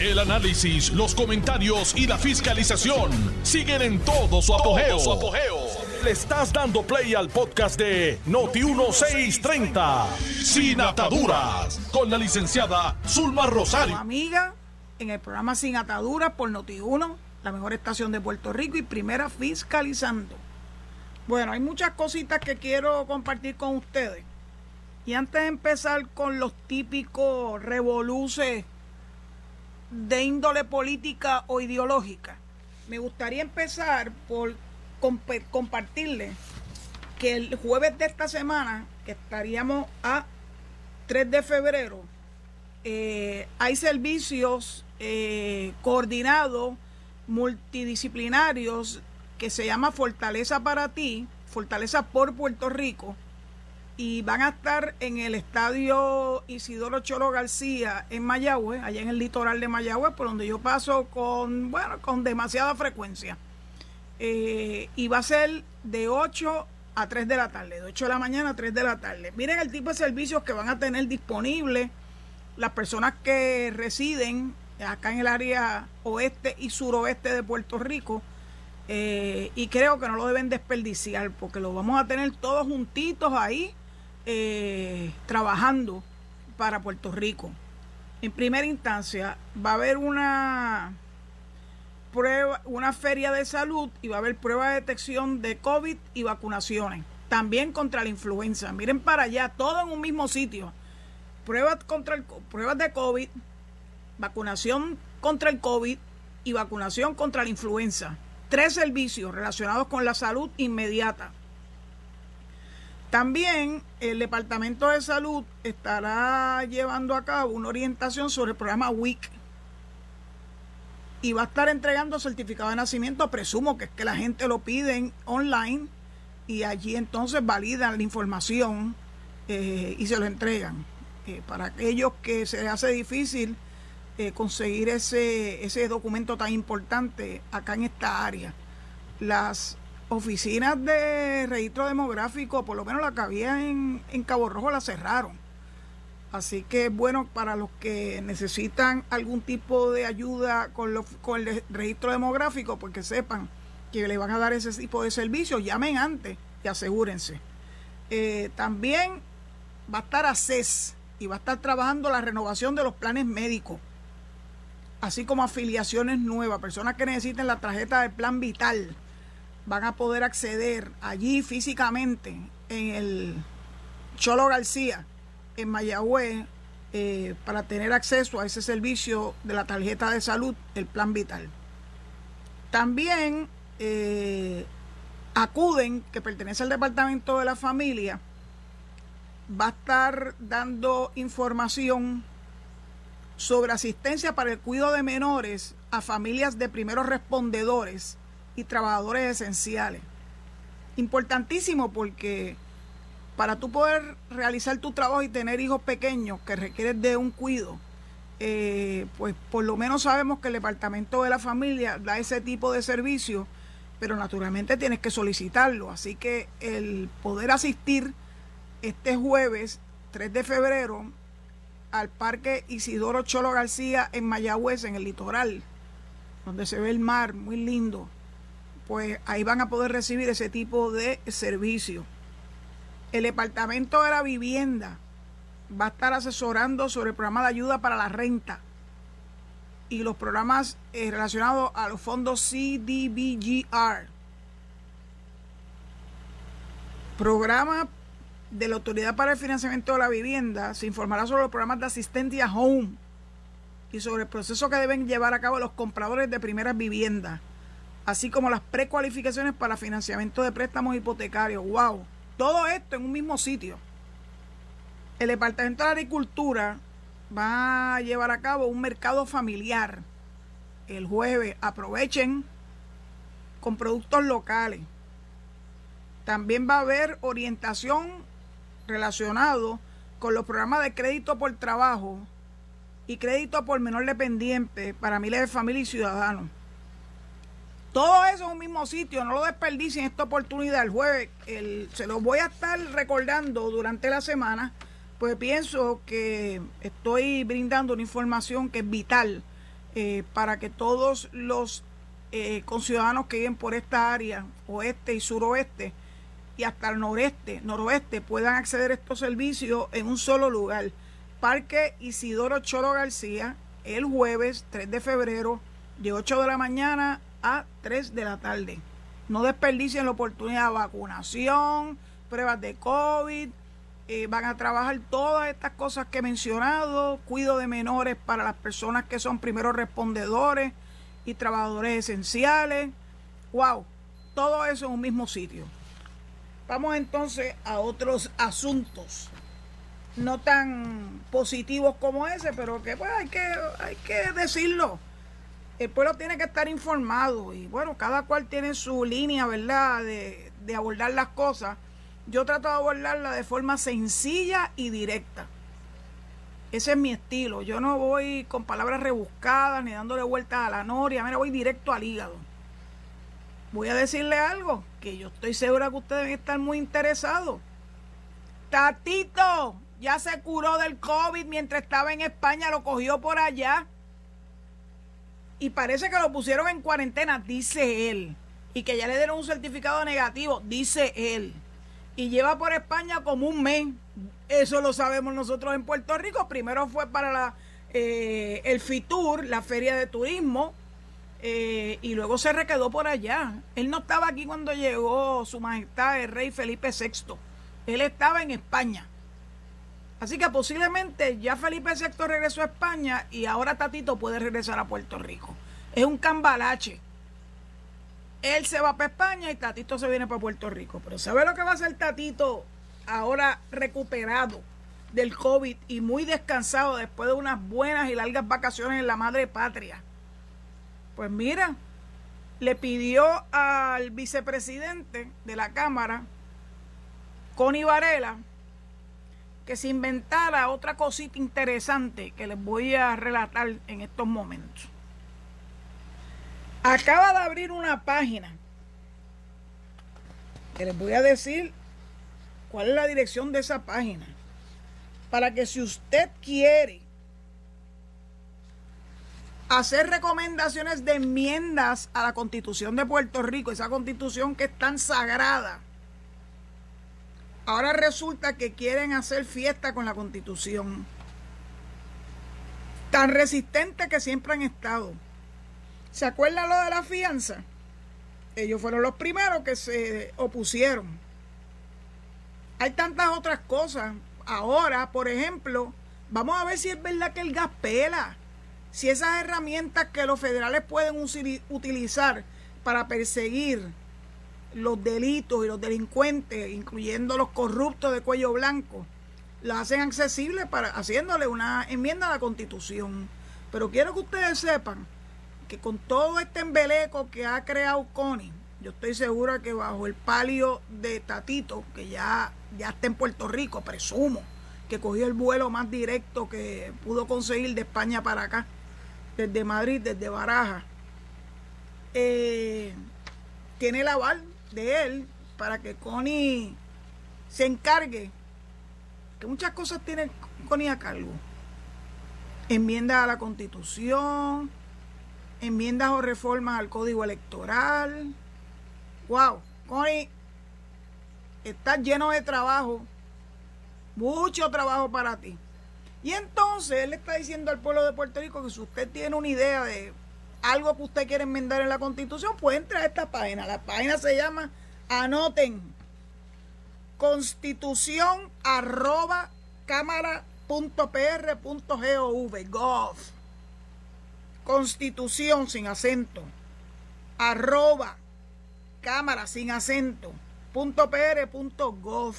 El análisis, los comentarios y la fiscalización siguen en todo su apogeo. Le estás dando play al podcast de Noti1630, Sin Ataduras, con la licenciada Zulma Rosario. Amiga, en el programa Sin Ataduras por Noti1, la mejor estación de Puerto Rico y primera fiscalizando. Bueno, hay muchas cositas que quiero compartir con ustedes. Y antes de empezar con los típicos revoluces de índole política o ideológica, me gustaría empezar por compartirles que el jueves de esta semana, que estaríamos a 3 de febrero, eh, hay servicios eh, coordinados, multidisciplinarios, que se llama Fortaleza para ti, Fortaleza por Puerto Rico, y van a estar en el estadio Isidoro Cholo García en Mayagüe, allá en el litoral de Mayagüe, por donde yo paso con, bueno, con demasiada frecuencia. Eh, y va a ser de 8 a 3 de la tarde, de 8 de la mañana a 3 de la tarde. Miren el tipo de servicios que van a tener disponibles las personas que residen acá en el área oeste y suroeste de Puerto Rico. Eh, y creo que no lo deben desperdiciar porque lo vamos a tener todos juntitos ahí eh, trabajando para Puerto Rico. En primera instancia, va a haber una prueba, una feria de salud y va a haber prueba de detección de COVID y vacunaciones. También contra la influenza. Miren para allá, todo en un mismo sitio. Pruebas, contra el, pruebas de COVID, vacunación contra el COVID y vacunación contra la influenza. Tres servicios relacionados con la salud inmediata. También el Departamento de Salud estará llevando a cabo una orientación sobre el programa WIC y va a estar entregando certificado de nacimiento. Presumo que es que la gente lo pide online y allí entonces validan la información eh, y se lo entregan. Eh, para aquellos que se les hace difícil eh, conseguir ese, ese documento tan importante acá en esta área. Las oficinas de registro demográfico, por lo menos la que había en, Cabo Rojo, la cerraron. Así que es bueno para los que necesitan algún tipo de ayuda con, con el registro demográfico, porque sepan que le van a dar ese tipo de servicios, llamen antes y asegúrense. Eh, también va a estar ACES y va a estar trabajando la renovación de los planes médicos, así como afiliaciones nuevas, personas que necesiten la tarjeta del plan vital van a poder acceder allí físicamente en el Cholo García, en Mayagüez, eh, para tener acceso a ese servicio de la tarjeta de salud, el plan vital. También eh, acuden, que pertenece al Departamento de la Familia, va a estar dando información sobre asistencia para el cuidado de menores a familias de primeros respondedores y trabajadores esenciales. Importantísimo porque para tú poder realizar tu trabajo y tener hijos pequeños que requieren de un cuido, eh, pues por lo menos sabemos que el Departamento de la Familia da ese tipo de servicio, pero naturalmente tienes que solicitarlo. Así que el poder asistir este jueves 3 de febrero al Parque Isidoro Cholo García en Mayagüez, en el litoral, donde se ve el mar, muy lindo pues ahí van a poder recibir ese tipo de servicio. El Departamento de la Vivienda va a estar asesorando sobre el programa de ayuda para la renta y los programas eh, relacionados a los fondos CDBGR. Programa de la Autoridad para el Financiamiento de la Vivienda se informará sobre los programas de asistencia home y sobre el proceso que deben llevar a cabo los compradores de primeras viviendas así como las precualificaciones para financiamiento de préstamos hipotecarios. ¡Wow! Todo esto en un mismo sitio. El Departamento de Agricultura va a llevar a cabo un mercado familiar el jueves. Aprovechen con productos locales. También va a haber orientación relacionado con los programas de crédito por trabajo y crédito por menor dependiente para miles de familias y ciudadanos. Todo eso en un mismo sitio, no lo desperdicien esta oportunidad el jueves. se lo voy a estar recordando durante la semana, pues pienso que estoy brindando una información que es vital eh, para que todos los eh, conciudadanos que viven por esta área, oeste y suroeste, y hasta el noreste, noroeste, puedan acceder a estos servicios en un solo lugar. Parque Isidoro Cholo García, el jueves 3 de febrero, de 8 de la mañana a 3 de la tarde. No desperdicien la oportunidad de vacunación, pruebas de COVID, eh, van a trabajar todas estas cosas que he mencionado, cuido de menores para las personas que son primeros respondedores y trabajadores esenciales. ¡Wow! Todo eso en un mismo sitio. Vamos entonces a otros asuntos, no tan positivos como ese, pero que pues hay que, hay que decirlo. El pueblo tiene que estar informado y bueno, cada cual tiene su línea, ¿verdad?, de, abordar las cosas yo trato de abordarla de forma sencilla y directa. Ese es mi estilo. Yo no voy con palabras rebuscadas ni dándole vueltas a la noria. Mira, voy directo al hígado. Voy a decirle algo que yo estoy segura que ustedes estar muy interesados. Tatito ya se curó del COVID mientras estaba en España, lo cogió por allá. Y parece que lo pusieron en cuarentena, dice él. Y que ya le dieron un certificado negativo, dice él y lleva por España como un mes. Eso lo sabemos nosotros en Puerto Rico. Primero fue para la, eh, el FITUR, la feria de turismo, eh, y luego se requedó por allá. Él no estaba aquí cuando llegó su majestad el rey Felipe VI. Él estaba en España. Así que posiblemente ya Felipe VI regresó a España y ahora Tatito puede regresar a Puerto Rico. Es un cambalache él se va para España y Tatito se viene para Puerto Rico. Pero ¿sabe lo que va a hacer Tatito ahora recuperado del COVID y muy descansado después de unas buenas y largas vacaciones en la madre patria? Pues mira, le pidió al vicepresidente de la Cámara, Connie Varela, que se inventara otra cosita interesante que les voy a relatar en estos momentos. Acaba de abrir una página que les voy a decir cuál es la dirección de esa página. Para que si usted quiere hacer recomendaciones de enmiendas a la constitución de Puerto Rico, esa constitución que es tan sagrada, ahora resulta que quieren hacer fiesta con la constitución, tan resistente que siempre han estado. ¿Se acuerdan lo de la fianza? Ellos fueron los primeros que se opusieron. Hay tantas otras cosas. Ahora, por ejemplo, vamos a ver si es verdad que el gas pela. Si esas herramientas que los federales pueden utilizar para perseguir los delitos y los delincuentes, incluyendo los corruptos de cuello blanco, las hacen accesibles para haciéndole una enmienda a la Constitución. Pero quiero que ustedes sepan que con todo este embeleco que ha creado Connie, yo estoy segura que bajo el palio de Tatito, que ya, ya está en Puerto Rico, presumo, que cogió el vuelo más directo que pudo conseguir de España para acá, desde Madrid, desde Baraja, eh, tiene el aval él para que Connie se encargue, que muchas cosas tiene Connie a cargo. Enmienda a la constitución, enmiendas o reformas al código electoral. Wow, Connie, estás lleno de trabajo, mucho trabajo para ti. Y entonces él le está diciendo al pueblo de Puerto Rico que si usted tiene una idea de algo que usted quiere enmendar en la constitución, pues entra a esta página. La página se llama, anoten, constitución arroba gov constitución sin acento, arroba cámara sin acento, punto pr, punto gov.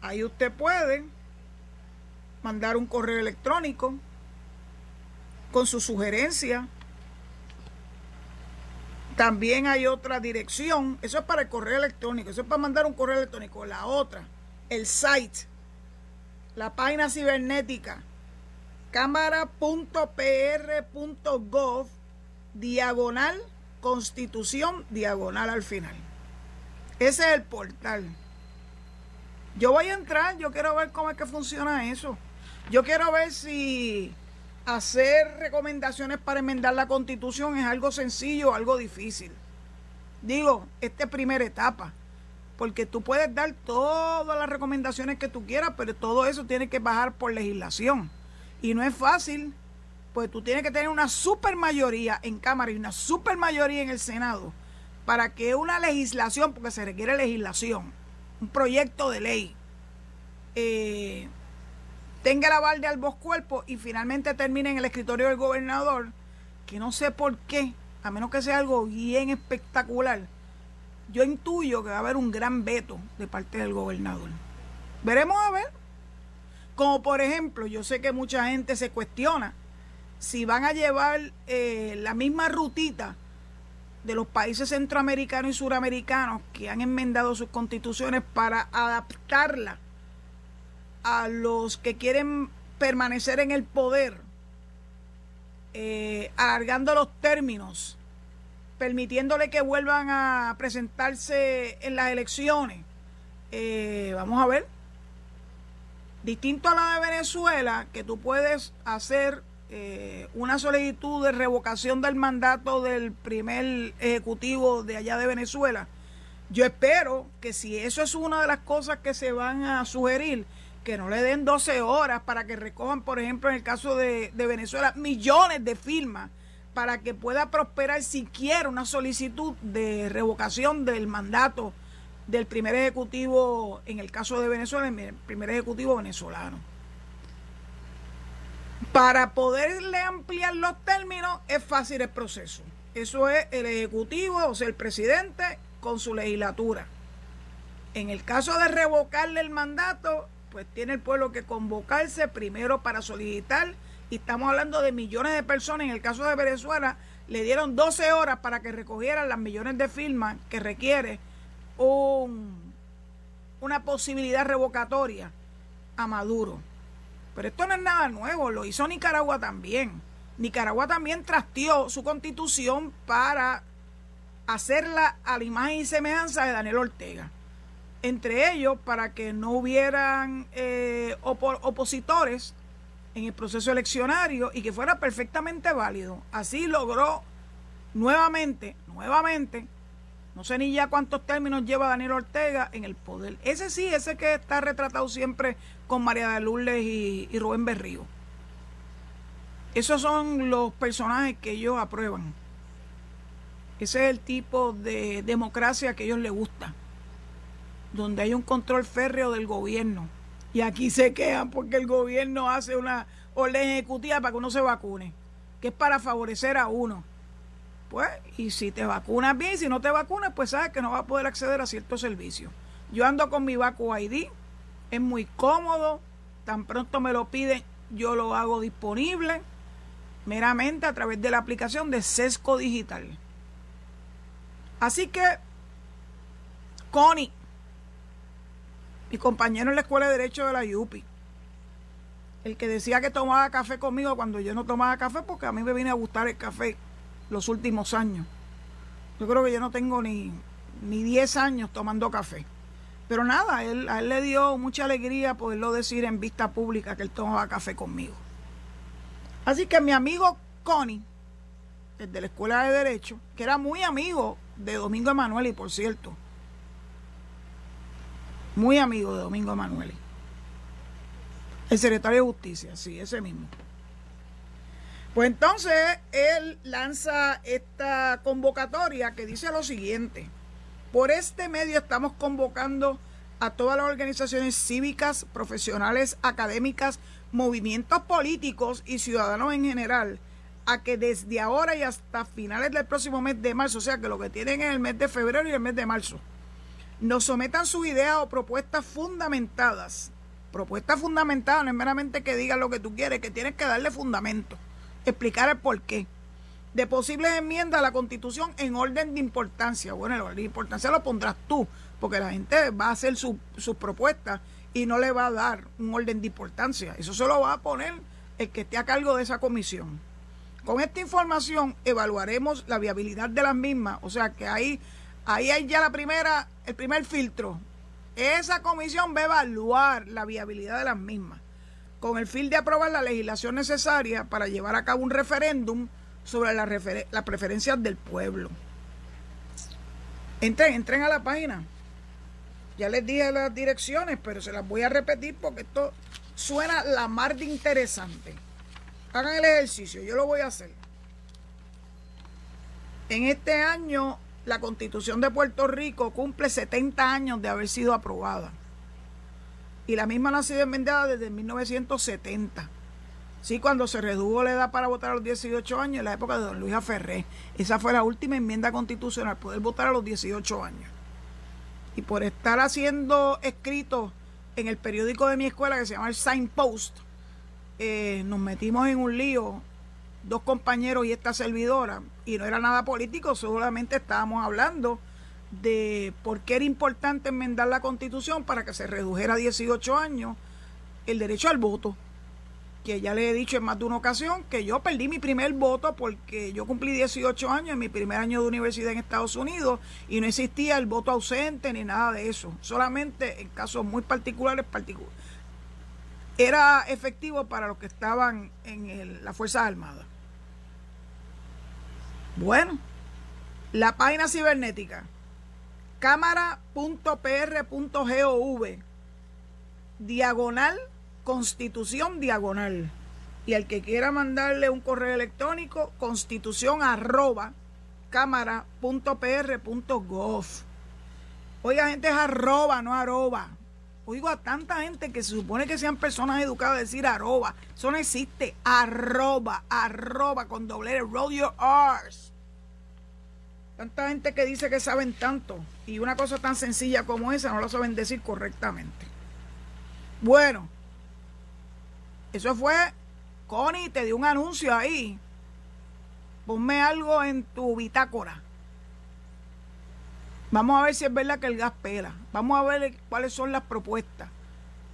Ahí usted puede mandar un correo electrónico con su sugerencia. También hay otra dirección, eso es para el correo electrónico, eso es para mandar un correo electrónico. La otra, el site, la página cibernética cámara.pr.gov diagonal constitución diagonal al final. Ese es el portal. Yo voy a entrar, yo quiero ver cómo es que funciona eso. Yo quiero ver si hacer recomendaciones para enmendar la constitución es algo sencillo, algo difícil. Digo, esta es primera etapa, porque tú puedes dar todas las recomendaciones que tú quieras, pero todo eso tiene que bajar por legislación. Y no es fácil, pues tú tienes que tener una super mayoría en Cámara y una super mayoría en el Senado para que una legislación, porque se requiere legislación, un proyecto de ley, eh, tenga el aval de ambos cuerpos y finalmente termine en el escritorio del gobernador, que no sé por qué, a menos que sea algo bien espectacular, yo intuyo que va a haber un gran veto de parte del gobernador. Veremos a ver. Como por ejemplo, yo sé que mucha gente se cuestiona si van a llevar eh, la misma rutita de los países centroamericanos y suramericanos que han enmendado sus constituciones para adaptarla a los que quieren permanecer en el poder, eh, alargando los términos, permitiéndole que vuelvan a presentarse en las elecciones. Eh, vamos a ver. Distinto a la de Venezuela, que tú puedes hacer eh, una solicitud de revocación del mandato del primer ejecutivo de allá de Venezuela. Yo espero que si eso es una de las cosas que se van a sugerir, que no le den 12 horas para que recojan, por ejemplo, en el caso de, Venezuela, millones de firmas para que pueda prosperar siquiera una solicitud de revocación del mandato del primer ejecutivo, en el caso de Venezuela, el primer ejecutivo venezolano. Para poderle ampliar los términos es fácil el proceso. Eso es el ejecutivo, o sea, el presidente con su legislatura. En el caso de revocarle el mandato, pues tiene el pueblo que convocarse primero para solicitar, y estamos hablando de millones de personas, en el caso de Venezuela, le dieron 12 horas para que recogieran las millones de firmas que requiere un, una posibilidad revocatoria a Maduro. Pero esto no es nada nuevo, lo hizo Nicaragua también. Nicaragua también trasteó su constitución para hacerla a la imagen y semejanza de Daniel Ortega entre ellos para que no hubieran eh, opositores en el proceso eleccionario y que fuera perfectamente válido. Así logró nuevamente, nuevamente, no sé ni ya cuántos términos lleva Daniel Ortega en el poder. Ese sí, ese que está retratado siempre con María de Lourdes y, y Rubén Berrío. Esos son los personajes que ellos aprueban. Ese es el tipo de democracia que a ellos les gusta donde hay un control férreo del gobierno. Y aquí se quejan porque el gobierno hace una orden ejecutiva para que uno se vacune, que es para favorecer a uno. Pues, y si te vacunas bien, si no te vacunas, pues sabes que no vas a poder acceder a ciertos servicios. Yo ando con mi Vacu ID, es muy cómodo, tan pronto me lo piden, yo lo hago disponible meramente a través de la aplicación de Sesco Digital. Así que, Connie, mi compañero en la Escuela de Derecho de la UPI, el que decía que tomaba café conmigo cuando yo no tomaba café porque a mí me viene a gustar el café los últimos años. Yo creo que yo no tengo ni, ni 10 años tomando café. Pero nada, él, a él le dio mucha alegría poderlo decir en vista pública que él tomaba café conmigo. Así que mi amigo Connie, el de la Escuela de Derecho, que era muy amigo de Domingo Emanuel y por cierto, muy amigo de Domingo Emanuele. El secretario de Justicia, sí, ese mismo. Pues entonces él lanza esta convocatoria que dice lo siguiente. Por este medio estamos convocando a todas las organizaciones cívicas, profesionales, académicas, movimientos políticos y ciudadanos en general a que desde ahora y hasta finales del próximo mes de marzo, o sea que lo que tienen es el mes de febrero y el mes de marzo, nos sometan sus ideas o propuestas fundamentadas. Propuestas fundamentadas no es meramente que digan lo que tú quieres, que tienes que darle fundamento, explicar el porqué. De posibles enmiendas a la Constitución en orden de importancia. Bueno, de importancia lo pondrás tú, porque la gente va a hacer sus propuestas y no le va a dar un orden de importancia. Eso se lo va a poner el que esté a cargo de esa comisión. Con esta información evaluaremos la viabilidad de las mismas, o sea que ahí Ahí hay ya la primera, el primer filtro. Esa comisión va a evaluar la viabilidad de las mismas con el fin de aprobar la legislación necesaria para llevar a cabo un referéndum sobre las la preferencias del pueblo. Entren, entren a la página. Ya les dije las direcciones, pero se las voy a repetir porque esto suena la mar de interesante. Hagan el ejercicio, yo lo voy a hacer. En este año, la Constitución de Puerto Rico cumple 70 años de haber sido aprobada. Y la misma ha sido enmendada desde 1970. Sí, cuando se redujo la edad para votar a los 18 años, en la época de don Luis Aferré. Esa fue la última enmienda constitucional, poder votar a los 18 años. Y por estar haciendo escritos en el periódico de mi escuela que se llama el Signpost, eh, nos metimos en un lío, dos compañeros y esta servidora, y no era nada político, solamente estábamos hablando de por qué era importante enmendar la constitución para que se redujera a 18 años el derecho al voto. Que ya le he dicho en más de una ocasión que yo perdí mi primer voto porque yo cumplí 18 años en mi primer año de universidad en Estados Unidos y no existía el voto ausente ni nada de eso. Solamente en casos muy particulares, era efectivo para los que estaban en las Fuerzas Armadas. Bueno, la página cibernética cámara.pr.gov diagonal constitución diagonal. Y al que quiera mandarle un correo electrónico constitución arroba cámara.pr.gov oiga gente es arroba no arroba oigo a tanta gente que se supone que sean personas educadas decir arroba eso no existe arroba arroba con doble roll your R's Tanta gente que dice que saben tanto y una cosa tan sencilla como esa no lo saben decir correctamente. Bueno, eso fue, Connie, te dio un anuncio ahí. Ponme algo en tu bitácora. Vamos a ver si es verdad que el gas pela. Vamos a ver cuáles son las propuestas.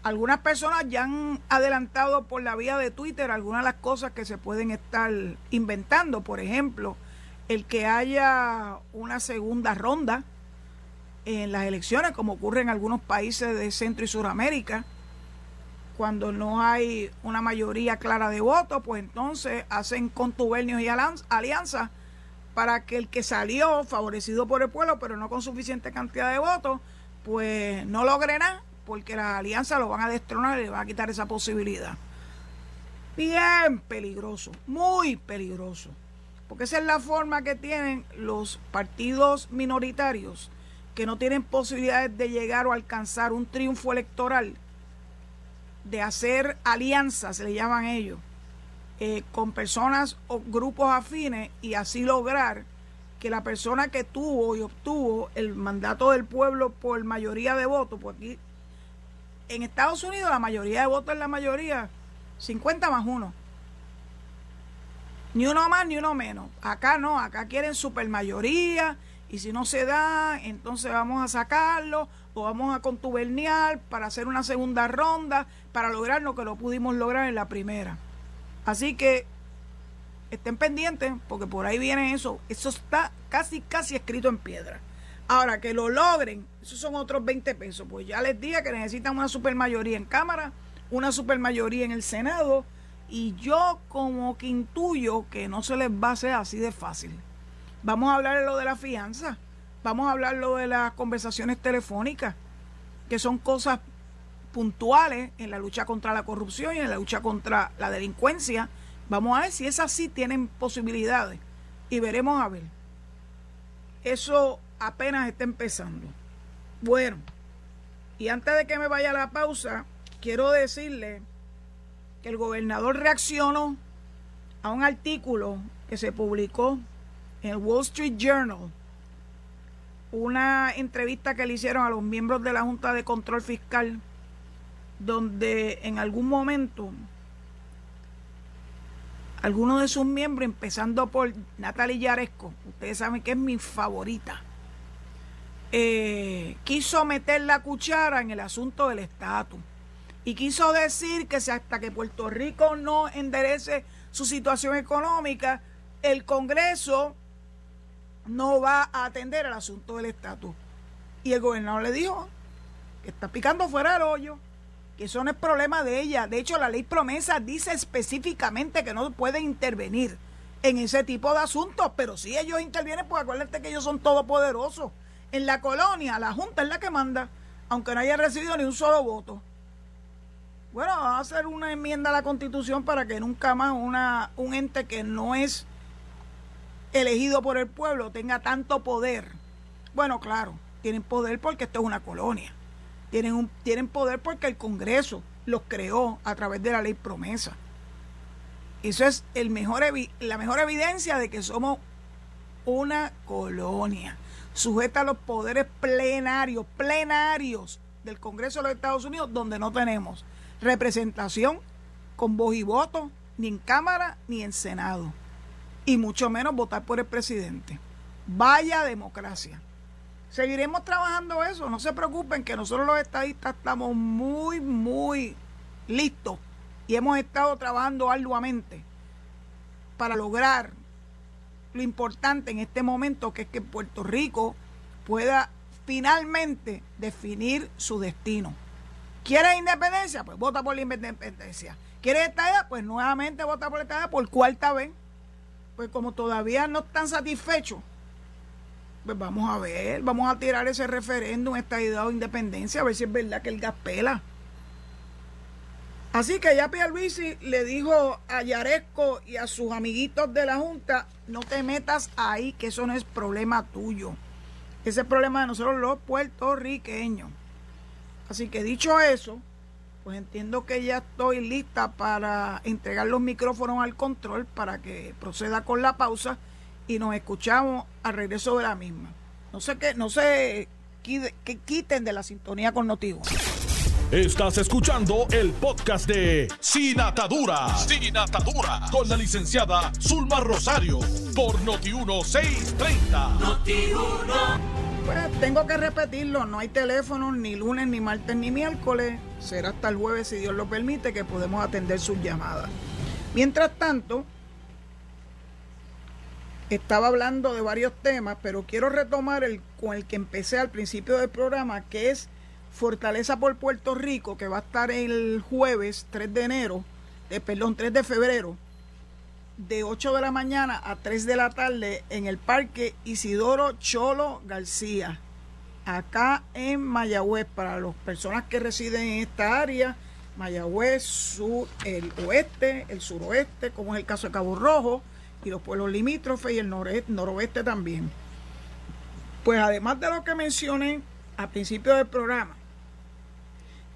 Algunas personas ya han adelantado por la vía de Twitter algunas de las cosas que se pueden estar inventando. Por ejemplo, el que haya una segunda ronda en las elecciones, como ocurre en algunos países de Centro y Suramérica, cuando no hay una mayoría clara de votos, pues entonces hacen contubernios y alianzas para que el que salió favorecido por el pueblo, pero no con suficiente cantidad de votos, pues no logre nada, porque las alianzas lo van a destronar y le van a quitar esa posibilidad. Bien peligroso, muy peligroso porque esa es la forma que tienen los partidos minoritarios que no tienen posibilidades de llegar o alcanzar un triunfo electoral, de hacer alianzas, se le llaman ellos, eh, con personas o grupos afines y así lograr que la persona que tuvo y obtuvo el mandato del pueblo por mayoría de votos, porque aquí en Estados Unidos la mayoría de votos es la mayoría, 50 más 1. Ni uno más ni uno menos. Acá no, acá quieren supermayoría y si no se da, entonces vamos a sacarlo o vamos a contuberniar para hacer una segunda ronda para lograr lo que lo pudimos lograr en la primera. Así que estén pendientes porque por ahí viene eso. Eso está casi, casi escrito en piedra. Ahora que lo logren, esos son otros 20 pesos. Pues ya les dije que necesitan una supermayoría en Cámara, una supermayoría en el Senado y yo como que intuyo que no se les va a hacer así de fácil. Vamos a hablar de lo de la fianza, vamos a hablar lo de las conversaciones telefónicas, que son cosas puntuales en la lucha contra la corrupción y en la lucha contra la delincuencia. Vamos a ver si esas sí tienen posibilidades y veremos a ver. Eso apenas está empezando. Bueno, y antes de que me vaya a la pausa, quiero decirle que el gobernador reaccionó a un artículo que se publicó en el Wall Street Journal, una entrevista que le hicieron a los miembros de la Junta de Control Fiscal, donde en algún momento algunos de sus miembros, empezando por Natalie Yaresco, ustedes saben que es mi favorita, eh, quiso meter la cuchara en el asunto del estatus y quiso decir que si hasta que Puerto Rico no enderece su situación económica, el Congreso no va a atender el asunto del estatus. Y el gobernador le dijo que está picando fuera del hoyo, que eso no es problema de ella. De hecho, la ley promesa dice específicamente que no puede intervenir en ese tipo de asuntos, pero si ellos intervienen, pues acuérdate que ellos son todopoderosos. En la colonia, la Junta es la que manda, aunque no haya recibido ni un solo voto. Bueno, va a hacer una enmienda a la Constitución para que nunca más una, un ente que no es elegido por el pueblo tenga tanto poder. Bueno, claro, tienen poder porque esto es una colonia. Tienen, un, tienen poder porque el Congreso los creó a través de la ley promesa. Eso es el mejor, la mejor evidencia de que somos una colonia sujeta a los poderes plenarios, plenarios del Congreso de los Estados Unidos, donde no tenemos representación con voz y voto, ni en Cámara ni en Senado, y mucho menos votar por el presidente. Vaya democracia. Seguiremos trabajando eso, no se preocupen que nosotros los estadistas estamos muy, muy listos y hemos estado trabajando arduamente para lograr lo importante en este momento, que es que Puerto Rico pueda finalmente definir su destino. ¿Quiere independencia? Pues vota por la independencia. ¿Quiere estadía? Pues nuevamente vota por la estadía por cuarta vez. Pues como todavía no están satisfechos, pues vamos a ver, vamos a tirar ese referéndum, estadidad o independencia, a ver si es verdad que el gas pela. Así que ya Pierluisi le dijo a Yaresco y a sus amiguitos de la Junta, no te metas ahí, que eso no es problema tuyo. Ese es problema de nosotros los puertorriqueños. Así que dicho eso, pues entiendo que ya estoy lista para entregar los micrófonos al control para que proceda con la pausa y nos escuchamos al regreso de la misma. No sé qué, no sé que quiten de la sintonía con Notivo. Estás escuchando el podcast de Sin Atadura. Sin Atadura. Con la licenciada Zulma Rosario. Por Noti1630. Noti1. Pues tengo que repetirlo. No hay teléfono ni lunes, ni martes, ni miércoles. Será hasta el jueves, si Dios lo permite, que podemos atender sus llamadas. Mientras tanto, estaba hablando de varios temas, pero quiero retomar el con el que empecé al principio del programa, que es Fortaleza por Puerto Rico, que va a estar el jueves 3 de enero, de, perdón, 3 de febrero, de 8 de la mañana a 3 de la tarde en el Parque Isidoro Cholo García, acá en Mayagüez, para las personas que residen en esta área, Mayagüez, sur, el oeste, el suroeste, como es el caso de Cabo Rojo, y los pueblos limítrofes y el noroeste también. Pues además de lo que mencioné al principio del programa,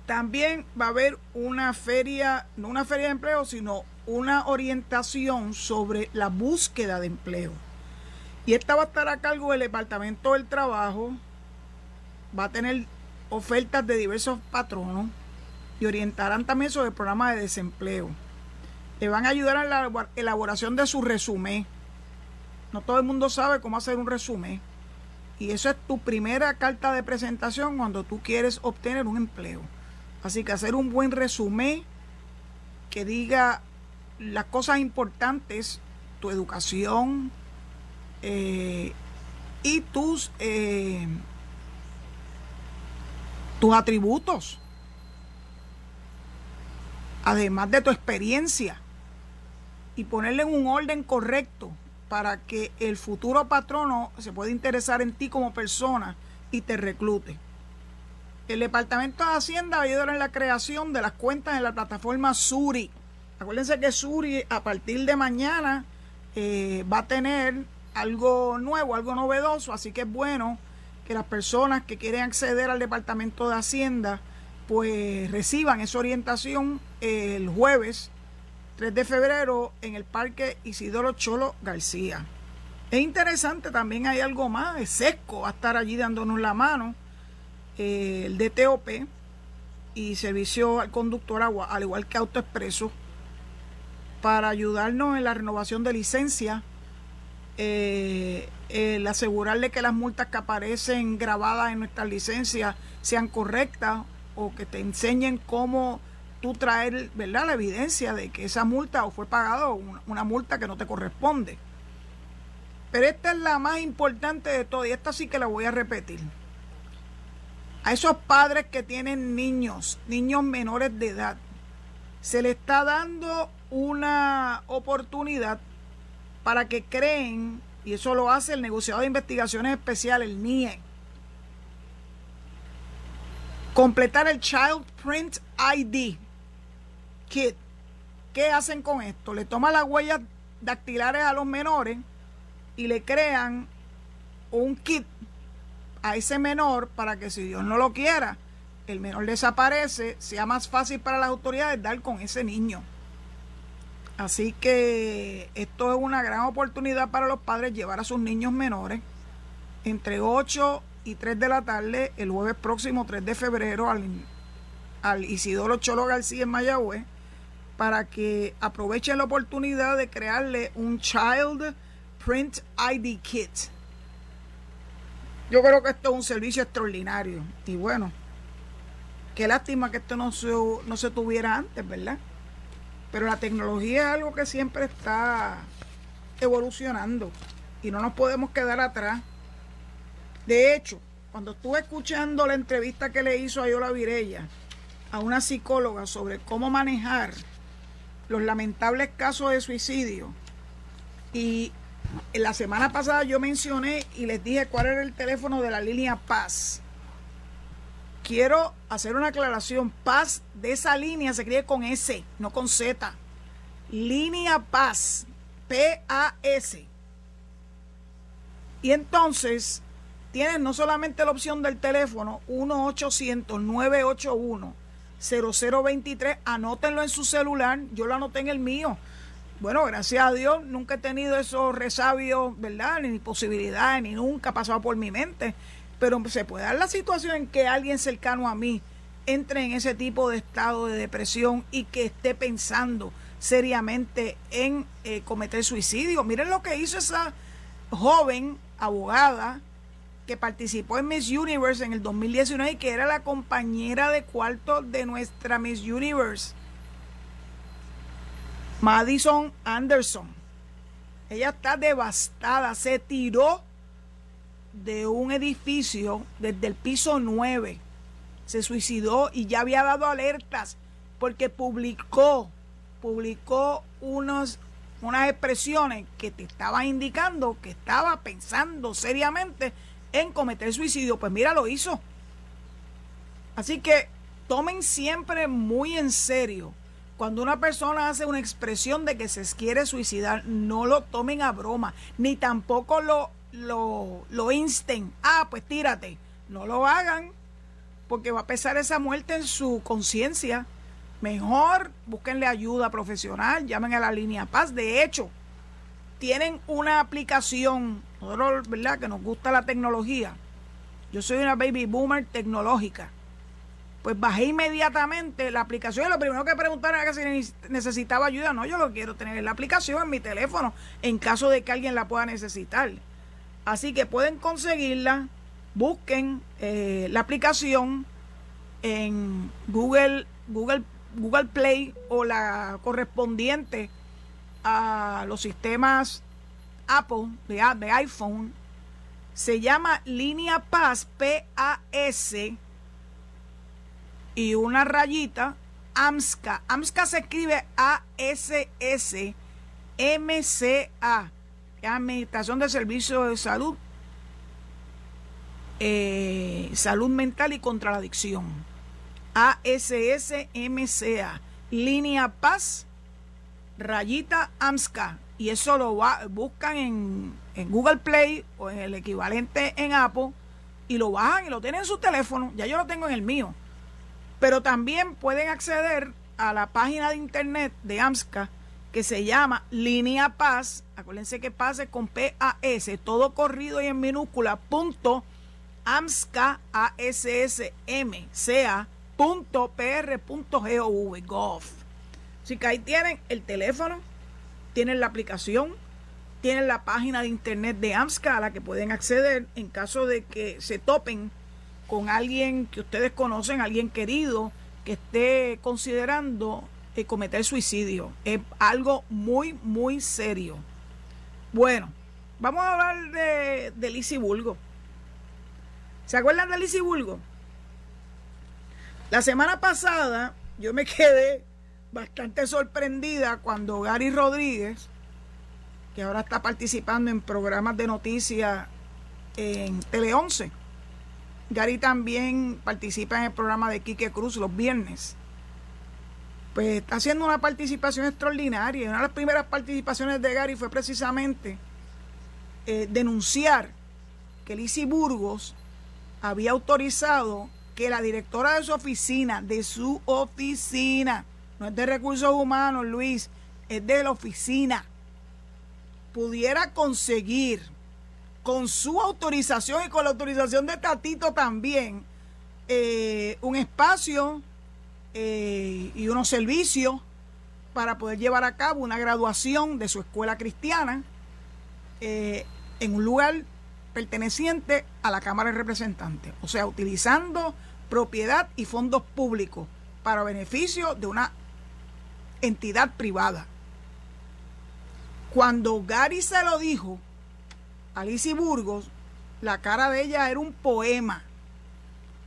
también va a haber una feria, no una feria de empleo, sino una orientación sobre la búsqueda de empleo. Y esta va a estar a cargo del Departamento del Trabajo, va a tener ofertas de diversos patronos y orientarán también sobre el programa de desempleo. Le van a ayudar en la elaboración de su resumen. No todo el mundo sabe cómo hacer un resumen. Y eso es tu primera carta de presentación cuando tú quieres obtener un empleo. Así que hacer un buen resumen que diga las cosas importantes, tu educación eh, y tus, eh, tus atributos, además de tu experiencia, y ponerle en un orden correcto para que el futuro patrono se pueda interesar en ti como persona y te reclute. El Departamento de Hacienda va a ayudar en la creación de las cuentas en la plataforma Suri. Acuérdense que Suri a partir de mañana eh, va a tener algo nuevo, algo novedoso, así que es bueno que las personas que quieren acceder al Departamento de Hacienda pues reciban esa orientación el jueves 3 de febrero en el Parque Isidoro Cholo García. Es interesante, también hay algo más, Sesco va a estar allí dándonos la mano eh, el DTOP y servicio al conductor agua, al igual que Auto Expreso, para ayudarnos en la renovación de licencia, eh, el asegurarle que las multas que aparecen grabadas en nuestras licencias sean correctas o que te enseñen cómo tú traer ¿verdad? la evidencia de que esa multa o fue pagada una, multa que no te corresponde. Pero esta es la más importante de todo y esta sí que la voy a repetir a esos padres que tienen niños, niños menores de edad, se le está dando una oportunidad para que creen, y eso lo hace el negociado de investigaciones especiales, el NIE, completar el Child Print ID Kit. ¿Qué hacen con esto? Le toman las huellas dactilares a los menores y le crean un kit a ese menor para que si Dios no lo quiera, el menor desaparece, sea más fácil para las autoridades dar con ese niño. Así que esto es una gran oportunidad para los padres llevar a sus niños menores entre 8 y 3 de la tarde el jueves próximo 3 de febrero al, al Isidoro Cholo García en Mayagüez para que aprovechen la oportunidad de crearle un Child Print ID Kit yo creo que esto es un servicio extraordinario. Y bueno, qué lástima que esto no se, no se tuviera antes, ¿verdad? Pero la tecnología es algo que siempre está evolucionando y no nos podemos quedar atrás. De hecho, cuando estuve escuchando la entrevista que le hizo a Yola Virella a una psicóloga sobre cómo manejar los lamentables casos de suicidio y la semana pasada yo mencioné y les dije cuál era el teléfono de la línea Paz. Quiero hacer una aclaración. Paz de esa línea se escribe con S, no con Z. Línea Paz, P-A-S. Y entonces tienen no solamente la opción del teléfono 1-800-981-0023. Anótenlo en su celular. Yo lo anoté en el mío bueno, gracias a Dios nunca he tenido esos resabios, ¿verdad? Ni posibilidades, ni nunca ha pasado por mi mente. Pero se puede dar la situación en que alguien cercano a mí entre en ese tipo de estado de depresión y que esté pensando seriamente en eh, cometer suicidio. Miren lo que hizo esa joven abogada que participó en Miss Universe en el 2019 y que era la compañera de cuarto de nuestra Miss Universe. Madison Anderson. Ella está devastada, se tiró de un edificio desde el piso 9. Se suicidó y ya había dado alertas porque publicó, publicó unos, unas expresiones que te estaban indicando que estaba pensando seriamente en cometer suicidio. Pues mira, lo hizo. Así que tomen siempre muy en serio cuando una persona hace una expresión de que se quiere suicidar, no lo tomen a broma, ni tampoco lo, lo, lo insten. Ah, pues tírate. No lo hagan, porque va a pesar esa muerte en su conciencia. Mejor búsquenle ayuda profesional, llamen a la línea Paz. De hecho, tienen una aplicación, nosotros, ¿verdad? Que nos gusta la tecnología. Yo soy una baby boomer tecnológica pues bajé inmediatamente la aplicación lo primero que preguntaron era que si necesitaba ayuda. No, yo lo quiero tener en la aplicación, en mi teléfono, en caso de que alguien la pueda necesitar. Así que pueden conseguirla, busquen eh, la aplicación en Google, Google, Google Play o la correspondiente a los sistemas Apple de, iPhone. Se llama Línea Paz, P-A-S y una rayita, AMSCA. AMSCA se escribe A-S-S-M-C-A, Administración de Servicios de Salud, eh, Salud Mental y contra la Adicción. A-S-S-M-C-A, Línea Paz, rayita AMSCA. Y eso lo buscan en, en Google Play o en el equivalente en Apple y lo bajan y lo tienen en su teléfono. Ya yo lo tengo en el mío pero también pueden acceder a la página de internet de AMSCA que se llama Línea Paz. Acuérdense que pase con P-A-S, todo corrido y en minúscula, punto AMSCA, a s s m c -A, punto r gov. Así que ahí tienen el teléfono, tienen la aplicación, tienen la página de internet de AMSCA a la que pueden acceder en caso de que se topen con alguien que ustedes conocen, alguien querido, que esté considerando eh, cometer suicidio. Es algo muy, muy serio. Bueno, vamos a hablar de, de Bulgo. ¿Se acuerdan de Lizzie Bulgo? La semana pasada yo me quedé bastante sorprendida cuando Gary Rodríguez, que ahora está participando en programas de noticias en Tele 11, Gary también participa en el programa de Quique Cruz los viernes. Pues está haciendo una participación extraordinaria. Una de las primeras participaciones de Gary fue precisamente eh, denunciar que Lisi Burgos había autorizado que la directora de su oficina, de su oficina, no es de recursos humanos, Luis, es de la oficina, pudiera conseguir con su autorización y con la autorización de Tatito también eh, un espacio eh, y unos servicios para poder llevar a cabo una graduación de su escuela cristiana eh, en un lugar perteneciente a la Cámara de Representantes, o sea, utilizando propiedad y fondos públicos para beneficio de una entidad privada. Cuando Gary se lo dijo a Alicia Burgos, la cara de ella era un poema,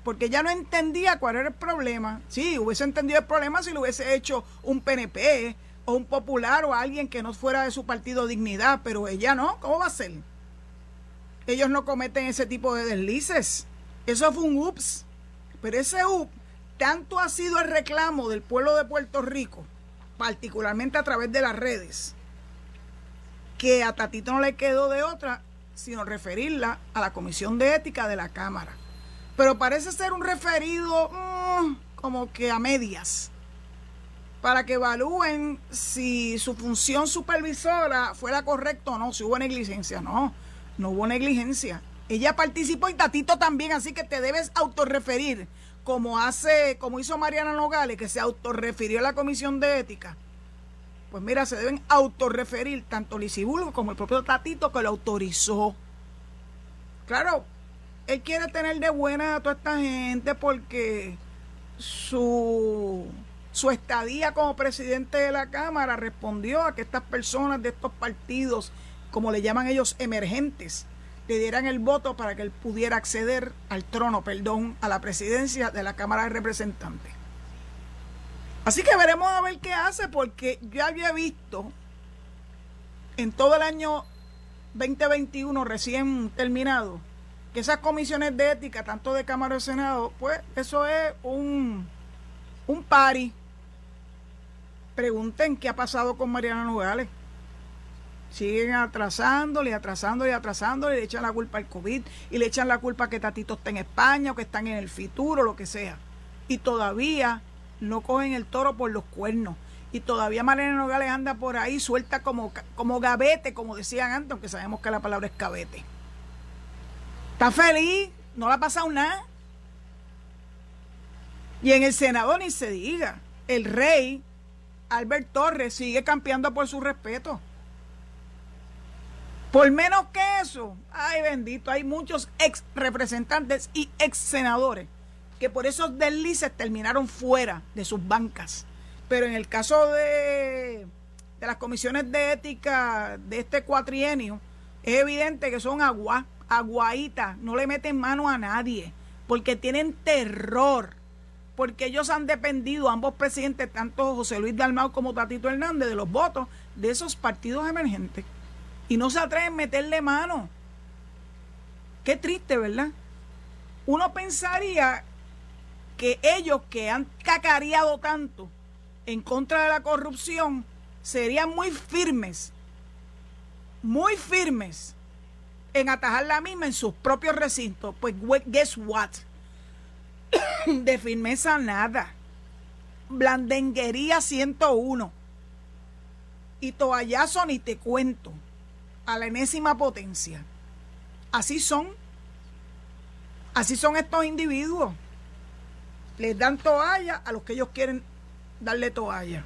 porque ella no entendía cuál era el problema. Sí, hubiese entendido el problema si lo hubiese hecho un PNP o un popular o alguien que no fuera de su partido Dignidad, pero ella no, ¿cómo va a ser? Ellos no cometen ese tipo de deslices. Eso fue un ups. Pero ese ups, tanto ha sido el reclamo del pueblo de Puerto Rico, particularmente a través de las redes, que a Tatito no le quedó de otra sino referirla a la Comisión de Ética de la Cámara. Pero parece ser un referido mm, como que a medias, para que evalúen si su función supervisora fuera correcta o no, si hubo negligencia. No, no hubo negligencia. Ella participó y Tatito también, así que te debes autorreferir, como hace, como hizo Mariana Nogales, que se autorrefirió a la Comisión de Ética. Pues mira, se deben autorreferir tanto Lisibulgo como el propio Tatito que lo autorizó. Claro, él quiere tener de buena a toda esta gente porque su, su estadía como presidente de la Cámara respondió a que estas personas de estos partidos como le llaman ellos, emergentes, le dieran el voto para que él pudiera acceder al trono, perdón, a la presidencia de la Cámara de Representantes. Así que veremos a ver qué hace, porque yo había visto en todo el año 2021 recién terminado, que esas comisiones de ética, tanto de Cámara y Senado, pues eso es un, un pari. Pregunten qué ha pasado con Mariana Nogales siguen atrasándole, atrasándole, atrasándole, le echan la culpa al COVID y le echan la culpa que Tatito está en España o que están en el futuro, lo que sea. Y todavía no cogen el toro por los cuernos. Y todavía Mariana Nogales anda por ahí suelta como, como gavete, como decían antes, aunque sabemos que la palabra es gavete. Está feliz, no le ha pasado nada. Y en el Senado ni se diga. El rey, Albert Torres, sigue campeando por su respeto. Por menos que eso, ay bendito, hay muchos ex representantes y ex senadores que por esos deslices terminaron fuera de sus bancas. Pero en el caso de, de las comisiones de ética de este cuatrienio, es evidente que son agua, aguaitas, no le meten mano a nadie, porque tienen terror, porque ellos han dependido, ambos presidentes, tanto José Luis Dalmau como Tatito Hernández, de los votos de esos partidos emergentes y no se atreven a meterle mano. Qué triste, ¿verdad? Uno pensaría que ellos que han cacareado tanto en contra de la corrupción serían muy firmes, muy firmes en atajar la misma en sus propios recintos. Pues guess what? de firmeza nada. Blandenguería 101. Y toallazo ni te cuento a la enésima potencia. Así son. Así son estos individuos. Les dan toalla a los que ellos quieren darle toalla.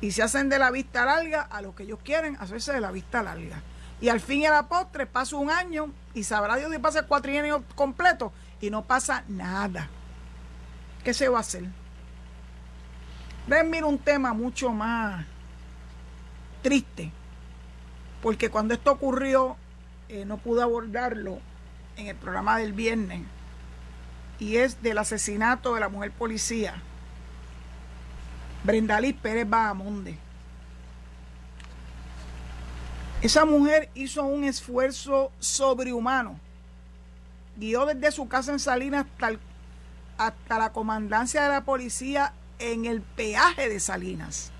Y se hacen de la vista larga a los que ellos quieren hacerse de la vista larga. Y al fin y a la postre pasa un año y sabrá Dios si pasa el cuatrienio completo y no pasa nada. ¿Qué se va a hacer? Ven, mira un tema mucho más triste porque cuando esto ocurrió eh, no pude abordarlo en el programa del viernes, y es del asesinato de la mujer policía, Brenda Liz Pérez Bahamonde. Esa mujer hizo un esfuerzo sobrehumano. Guió desde su casa en Salinas hasta, hasta la comandancia de la policía en el peaje de Salinas,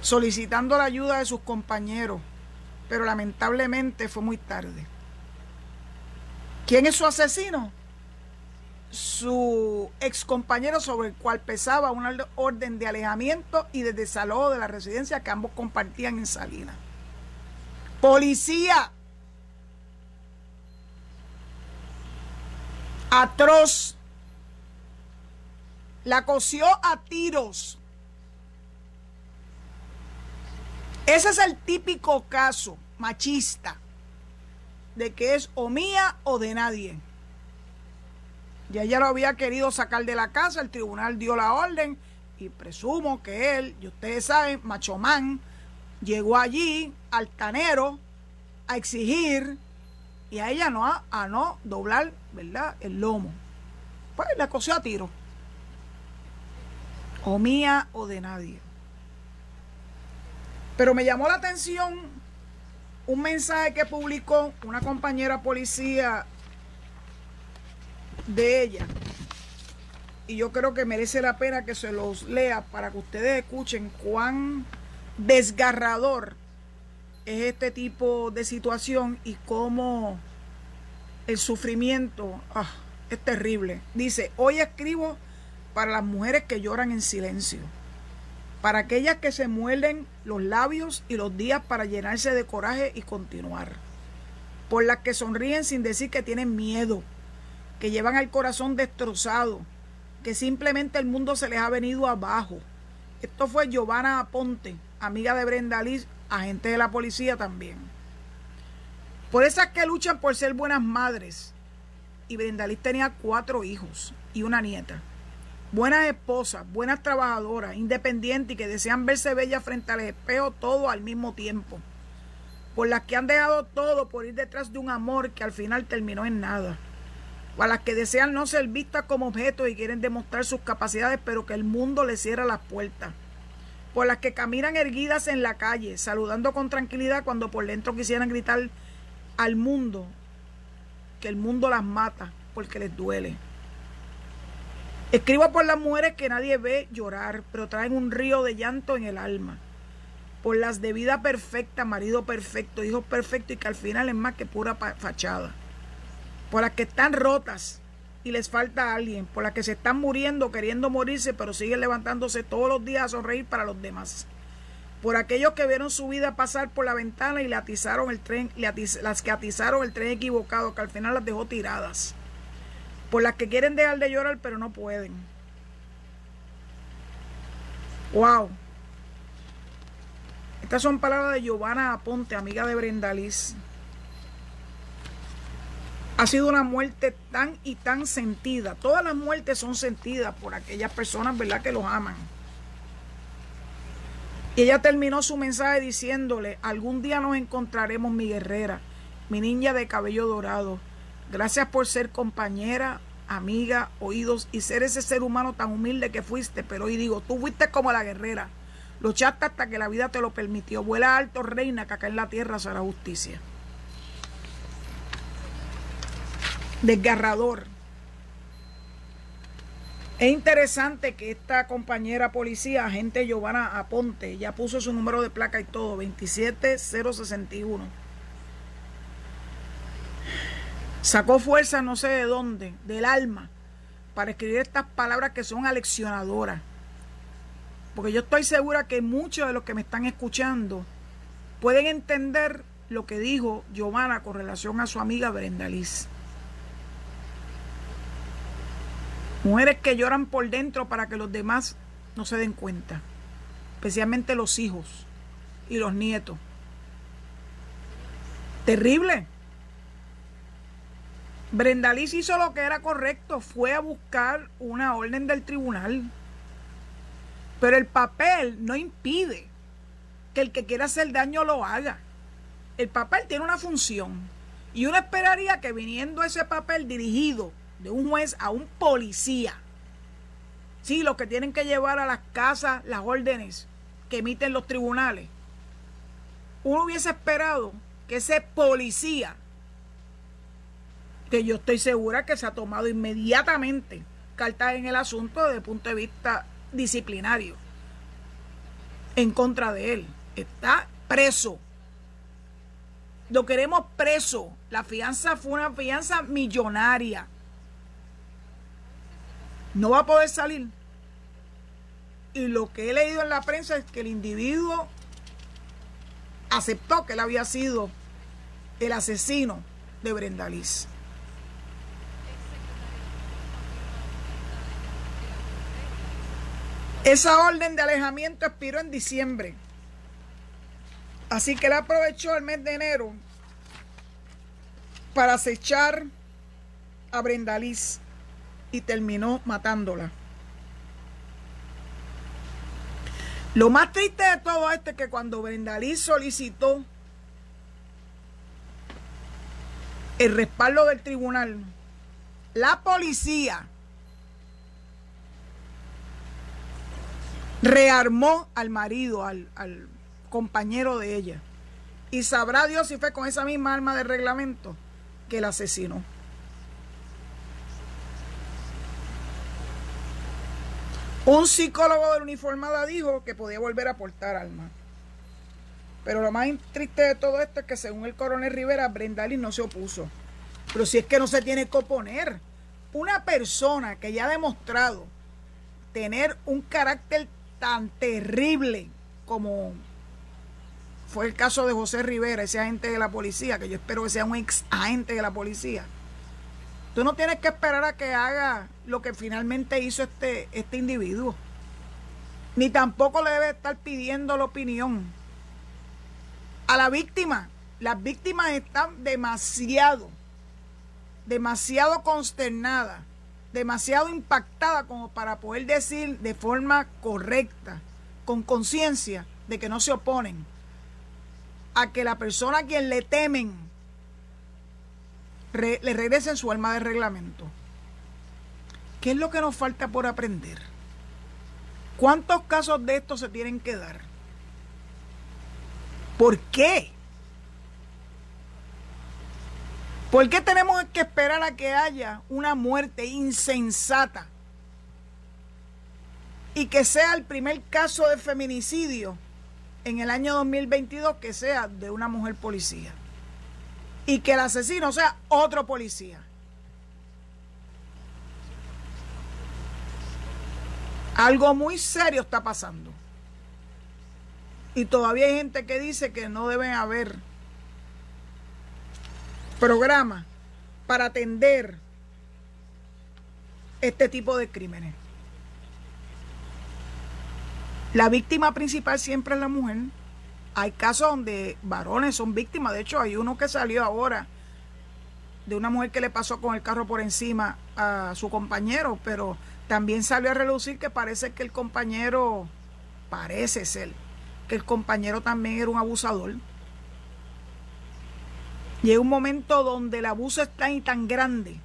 solicitando la ayuda de sus compañeros, pero lamentablemente fue muy tarde. ¿Quién es su asesino? Su ex compañero sobre el cual pesaba una orden de alejamiento y de desalojo de la residencia que ambos compartían en Salinas. Policía. Atroz. La coció a tiros. Ese es el típico caso machista de que es o mía o de nadie. Ya ella lo había querido sacar de la casa, el tribunal dio la orden y presumo que él, y ustedes saben, machomán, llegó allí, altanero, a exigir y a ella no a, no doblar, ¿verdad?, el lomo. Pues le cosió a tiro. O mía o de nadie. Pero me llamó la atención un mensaje que publicó una compañera policía de ella. Y yo creo que merece la pena que se los lea para que ustedes escuchen cuán desgarrador es este tipo de situación y cómo el sufrimiento ah, es terrible. Dice, hoy escribo para las mujeres que lloran en silencio para aquellas que se muerden los labios y los días para llenarse de coraje y continuar, por las que sonríen sin decir que tienen miedo, que llevan el corazón destrozado, que simplemente el mundo se les ha venido abajo. Esto fue Giovanna Aponte, amiga de Brenda Liz, agente de la policía también. Por esas que luchan por ser buenas madres. Y Brenda Liz tenía cuatro hijos y una nieta buenas esposas, buenas trabajadoras, independientes y que desean verse bellas frente al espejo todo al mismo tiempo. Por las que han dejado todo por ir detrás de un amor que al final terminó en nada. Por las que desean no ser vistas como objetos y quieren demostrar sus capacidades, pero que el mundo les cierra las puertas. Por las que caminan erguidas en la calle, saludando con tranquilidad cuando por dentro quisieran gritar al mundo que el mundo las mata porque les duele Escribo por las mujeres que nadie ve llorar, pero traen un río de llanto en el alma. Por las de vida perfecta, marido perfecto, hijos perfectos y que al final es más que pura fachada. Por las que están rotas y les falta alguien. Por las que se están muriendo, queriendo morirse, pero siguen levantándose todos los días a sonreír para los demás. Por aquellos que vieron su vida pasar por la ventana y le atizaron el tren, las que atizaron el tren equivocado, que al final las dejó tiradas por las que quieren dejar de llorar pero no pueden. Wow. Estas son palabras de Giovanna Aponte, amiga de Brenda Liz. Ha sido una muerte tan y tan sentida. Todas las muertes son sentidas por aquellas personas, ¿verdad?, que los aman. Y ella terminó su mensaje diciéndole, algún día nos encontraremos, mi guerrera, mi niña de cabello dorado. Gracias por ser compañera, amiga, oídos y ser ese ser humano tan humilde que fuiste. Pero hoy digo, tú fuiste como la guerrera. Luchaste hasta que la vida te lo permitió. Vuela alto, reina, que acá en la tierra será justicia. Desgarrador. Es interesante que esta compañera policía, agente Giovanna Aponte, ya puso su número de placa y todo, 27061 Sacó fuerza no sé de dónde, del alma, para escribir estas palabras que son aleccionadoras. Porque yo estoy segura que muchos de los que me están escuchando pueden entender lo que dijo Giovanna con relación a su amiga Brenda Liz. Mujeres que lloran por dentro para que los demás no se den cuenta, especialmente los hijos y los nietos. Terrible. Brenda Liz hizo lo que era correcto, fue a buscar una orden del tribunal. Pero el papel no impide que el que quiera hacer daño lo haga. El papel tiene una función. Y uno esperaría que viniendo ese papel dirigido de un juez a un policía. Sí, los que tienen que llevar a las casas las órdenes que emiten los tribunales. Uno hubiese esperado que ese policía, que yo estoy segura que se ha tomado inmediatamente cartas en el asunto desde el punto de vista disciplinario, en contra de él, está preso. Lo queremos preso. La fianza fue una fianza millonaria. No va a poder salir. Y lo que he leído en la prensa es que el individuo aceptó que él había sido el asesino de Brenda Liz. Esa orden de alejamiento expiró en diciembre. Así que él aprovechó el mes de enero para acechar a Brenda Liz y terminó matándola. Lo más triste de todo esto es que cuando Brenda Liz solicitó el respaldo del tribunal, la policía rearmó al marido, al, compañero de ella. Y sabrá Dios si fue con esa misma arma de reglamento que la asesinó. Un psicólogo de la uniformada dijo que podía volver a portar armas. Pero lo más triste de todo esto es que según el coronel Rivera, Brendali no se opuso. Pero si es que no se tiene que oponer. Una persona que ya ha demostrado tener un carácter tan terrible como fue el caso de José Rivera, ese agente de la policía, que yo espero que sea un ex agente de la policía. Tú no tienes que esperar a que haga lo que finalmente hizo este, este individuo. Ni tampoco le debe estar pidiendo la opinión a la víctima. Las víctimas están demasiado, demasiado consternadas, demasiado impactadas como para poder decir de forma correcta, con conciencia, de que no se oponen a que la persona a quien le temen le regrese su alma de reglamento. ¿Qué es lo que nos falta por aprender? ¿Cuántos casos de estos se tienen que dar? ¿Por qué? ¿Por qué tenemos que esperar a que haya una muerte insensata y que sea el primer caso de feminicidio en el año 2022 que sea de una mujer policía y que el asesino sea otro policía. Algo muy serio está pasando. Y todavía hay gente que dice que no deben haber programas para atender este tipo de crímenes. La víctima principal siempre es la mujer. Hay casos donde varones son víctimas. De hecho, hay uno que salió ahora de una mujer que le pasó con el carro por encima a su compañero, pero también salió a relucir que parece que el compañero, parece ser, que el compañero también era un abusador. Y hay un momento donde el abuso está tan tan grande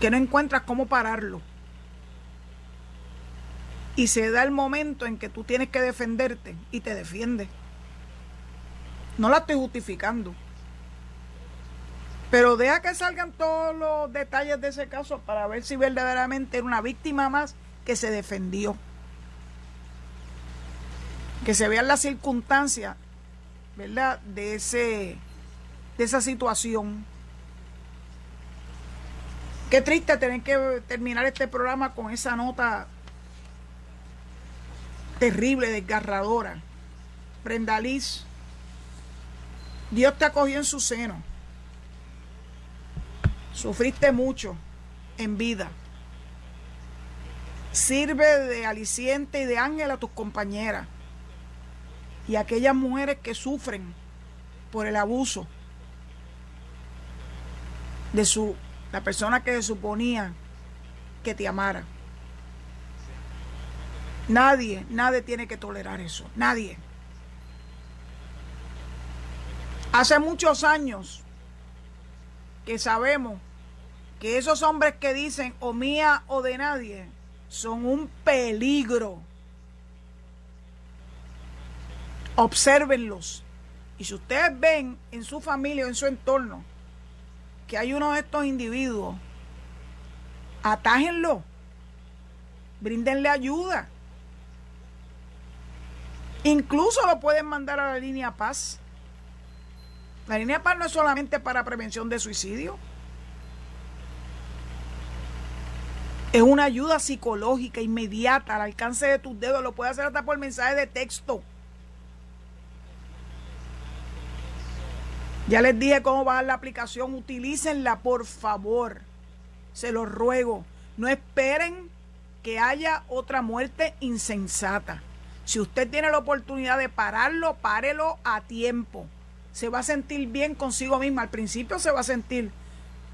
que no encuentras cómo pararlo y se da el momento en que tú tienes que defenderte y te defiendes. No la estoy justificando. Pero deja que salgan todos los detalles de ese caso para ver si verdaderamente era una víctima más que se defendió. Que se vean las circunstancias, ¿verdad? De, ese, de esa situación. Qué triste tener que terminar este programa con esa nota terrible, desgarradora. Brenda Liz, Dios te acogió en su seno. Sufriste mucho en vida. Sirve de aliciente y de ángel a tus compañeras y aquellas mujeres que sufren por el abuso de su la persona que se suponía que te amara. Nadie, nadie tiene que tolerar eso. Nadie. Hace muchos años que sabemos que esos hombres que dicen o mía o de nadie son un peligro. Obsérvenlos. Y si ustedes ven en su familia o en su entorno que hay uno de estos individuos, atájenlo. Bríndenle ayuda. Incluso lo pueden mandar a la línea Paz. La línea Paz no es solamente para prevención de suicidio. Es una ayuda psicológica inmediata al alcance de tus dedos. Lo puedes hacer hasta por mensaje de texto. Ya les dije cómo va la aplicación. Utilícenla, por favor. Se los ruego. No esperen que haya otra muerte insensata. Si usted tiene la oportunidad de pararlo, párelo a tiempo. Se va a sentir bien consigo misma. Al principio se va a sentir,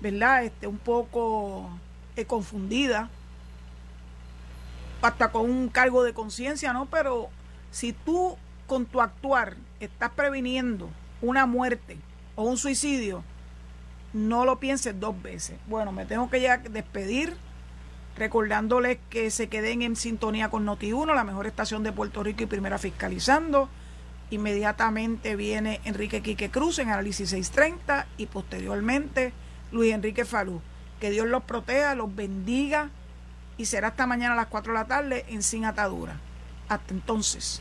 ¿verdad? Este, un poco eh, confundida, hasta con un cargo de conciencia, ¿no? Pero si tú con tu actuar estás previniendo una muerte o un suicidio, no lo pienses dos veces. Bueno, me tengo que ya despedir recordándoles que se queden en sintonía con Noti1, la mejor estación de Puerto Rico y primera fiscalizando. Inmediatamente viene Enrique Quique Cruz en Análisis 630 y posteriormente Luis Enrique Falú. Que Dios los proteja, los bendiga y será hasta mañana a las 4 de la tarde en Sin Atadura. Hasta entonces.